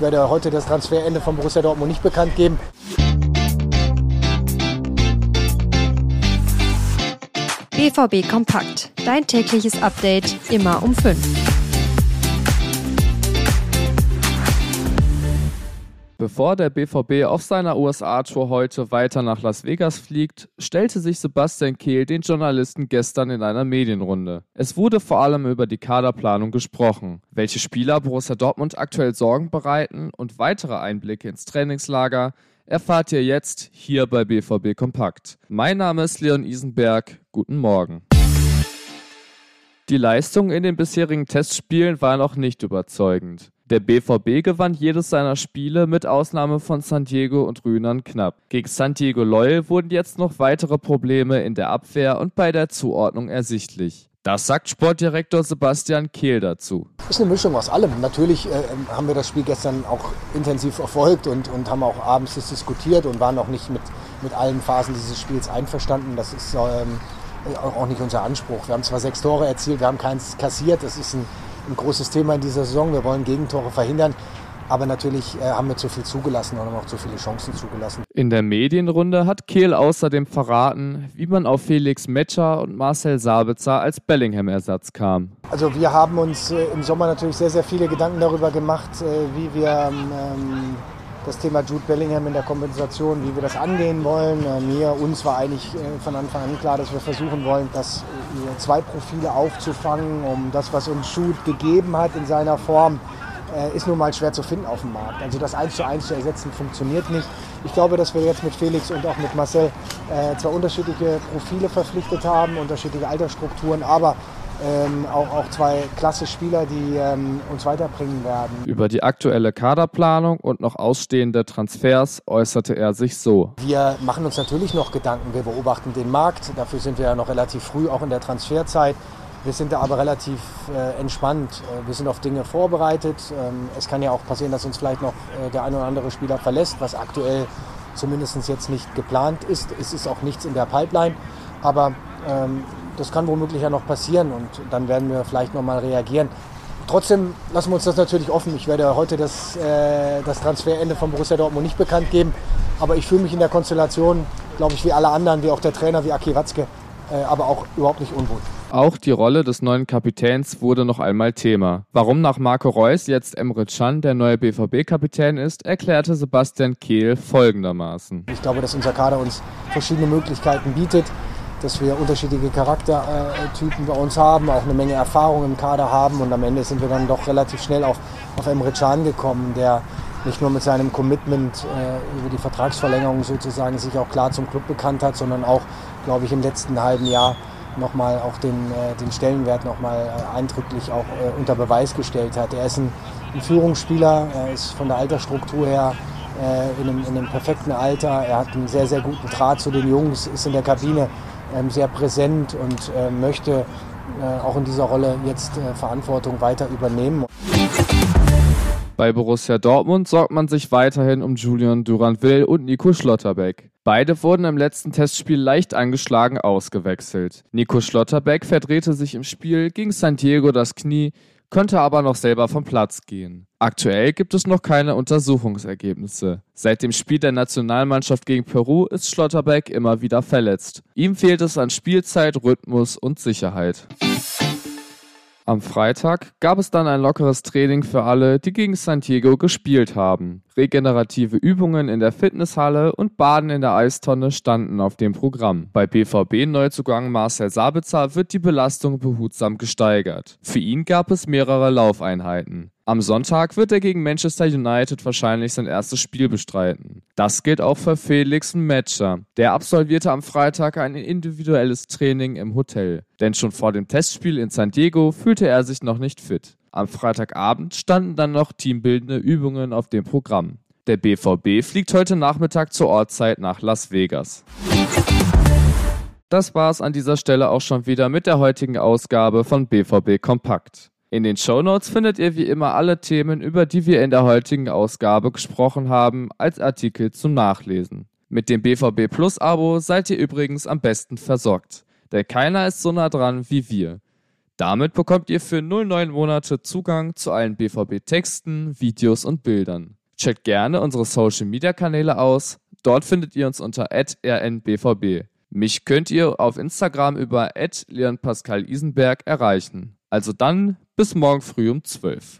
Ich werde heute das Transferende von Borussia Dortmund nicht bekannt geben. BVB Kompakt. Dein tägliches Update immer um 5. Bevor der BVB auf seiner USA-Tour heute weiter nach Las Vegas fliegt, stellte sich Sebastian Kehl den Journalisten gestern in einer Medienrunde. Es wurde vor allem über die Kaderplanung gesprochen, welche Spieler Borussia Dortmund aktuell Sorgen bereiten und weitere Einblicke ins Trainingslager erfahrt ihr jetzt hier bei BVB Kompakt. Mein Name ist Leon Isenberg. Guten Morgen. Die Leistung in den bisherigen Testspielen war noch nicht überzeugend. Der BVB gewann jedes seiner Spiele mit Ausnahme von San Diego und Rühnern knapp. Gegen San Diego Loyal wurden jetzt noch weitere Probleme in der Abwehr und bei der Zuordnung ersichtlich. Das sagt Sportdirektor Sebastian Kehl dazu. Es ist eine Mischung aus allem. Natürlich äh, haben wir das Spiel gestern auch intensiv verfolgt und, und haben auch abends das diskutiert und waren auch nicht mit, mit allen Phasen dieses Spiels einverstanden. Das ist ähm, auch nicht unser Anspruch. Wir haben zwar sechs Tore erzielt, wir haben keins kassiert. Das ist ein ein großes Thema in dieser Saison. Wir wollen Gegentore verhindern. Aber natürlich äh, haben wir zu viel zugelassen und haben auch zu viele Chancen zugelassen. In der Medienrunde hat Kehl außerdem verraten, wie man auf Felix Metscher und Marcel Sabitzer als Bellingham-Ersatz kam. Also wir haben uns äh, im Sommer natürlich sehr, sehr viele Gedanken darüber gemacht, äh, wie wir ähm, das Thema Jude Bellingham in der Kompensation, wie wir das angehen wollen. Äh, mir, uns war eigentlich äh, von Anfang an klar, dass wir versuchen wollen, das äh, zwei Profile aufzufangen, um das, was uns Jude gegeben hat in seiner Form, ist nun mal schwer zu finden auf dem Markt. Also das eins zu eins zu ersetzen funktioniert nicht. Ich glaube, dass wir jetzt mit Felix und auch mit Marcel zwei unterschiedliche Profile verpflichtet haben, unterschiedliche Altersstrukturen, aber ähm, auch, auch zwei klasse Spieler, die ähm, uns weiterbringen werden. Über die aktuelle Kaderplanung und noch ausstehende Transfers äußerte er sich so. Wir machen uns natürlich noch Gedanken, wir beobachten den Markt, dafür sind wir ja noch relativ früh, auch in der Transferzeit. Wir sind da aber relativ äh, entspannt. Äh, wir sind auf Dinge vorbereitet. Ähm, es kann ja auch passieren, dass uns vielleicht noch äh, der ein oder andere Spieler verlässt, was aktuell zumindest jetzt nicht geplant ist. Es ist auch nichts in der Pipeline. Aber ähm, das kann womöglich ja noch passieren und dann werden wir vielleicht nochmal reagieren. Trotzdem lassen wir uns das natürlich offen. Ich werde heute das, äh, das Transferende von Borussia Dortmund nicht bekannt geben, aber ich fühle mich in der Konstellation, glaube ich, wie alle anderen, wie auch der Trainer, wie Aki Watzke, äh, aber auch überhaupt nicht unwohl. Auch die Rolle des neuen Kapitäns wurde noch einmal Thema. Warum nach Marco Reus jetzt Emre Can der neue BVB-Kapitän ist, erklärte Sebastian Kehl folgendermaßen. Ich glaube, dass unser Kader uns verschiedene Möglichkeiten bietet dass wir unterschiedliche Charaktertypen bei uns haben, auch eine Menge Erfahrung im Kader haben und am Ende sind wir dann doch relativ schnell auf, auf Emre Can gekommen, der nicht nur mit seinem Commitment äh, über die Vertragsverlängerung sozusagen sich auch klar zum Club bekannt hat, sondern auch, glaube ich, im letzten halben Jahr nochmal auch den, äh, den Stellenwert nochmal äh, eindrücklich auch äh, unter Beweis gestellt hat. Er ist ein, ein Führungsspieler, er ist von der Altersstruktur her äh, in einem, in, einem, perfekten Alter, er hat einen sehr, sehr guten Draht zu den Jungs, ist in der Kabine sehr präsent und äh, möchte äh, auch in dieser Rolle jetzt äh, Verantwortung weiter übernehmen. Bei Borussia Dortmund sorgt man sich weiterhin um Julian Duranville und Nico Schlotterbeck. Beide wurden im letzten Testspiel leicht angeschlagen ausgewechselt. Nico Schlotterbeck verdrehte sich im Spiel gegen San Diego das Knie, konnte aber noch selber vom Platz gehen. Aktuell gibt es noch keine Untersuchungsergebnisse. Seit dem Spiel der Nationalmannschaft gegen Peru ist Schlotterbeck immer wieder verletzt. Ihm fehlt es an Spielzeit, Rhythmus und Sicherheit. Am Freitag gab es dann ein lockeres Training für alle, die gegen San Diego gespielt haben. Regenerative Übungen in der Fitnesshalle und Baden in der Eistonne standen auf dem Programm. Bei BVB-Neuzugang Marcel Sabitzer wird die Belastung behutsam gesteigert. Für ihn gab es mehrere Laufeinheiten. Am Sonntag wird er gegen Manchester United wahrscheinlich sein erstes Spiel bestreiten. Das gilt auch für Felix Metscher. Der absolvierte am Freitag ein individuelles Training im Hotel. Denn schon vor dem Testspiel in San Diego fühlte er sich noch nicht fit. Am Freitagabend standen dann noch teambildende Übungen auf dem Programm. Der BVB fliegt heute Nachmittag zur Ortszeit nach Las Vegas. Das war's an dieser Stelle auch schon wieder mit der heutigen Ausgabe von BVB Kompakt. In den Shownotes findet ihr wie immer alle Themen, über die wir in der heutigen Ausgabe gesprochen haben, als Artikel zum Nachlesen. Mit dem BVB Plus Abo seid ihr übrigens am besten versorgt, denn keiner ist so nah dran wie wir. Damit bekommt ihr für 09 Monate Zugang zu allen BVB-Texten, Videos und Bildern. Checkt gerne unsere Social Media Kanäle aus. Dort findet ihr uns unter rnbvb. Mich könnt ihr auf Instagram über Leon Pascal Isenberg erreichen. Also dann bis morgen früh um 12.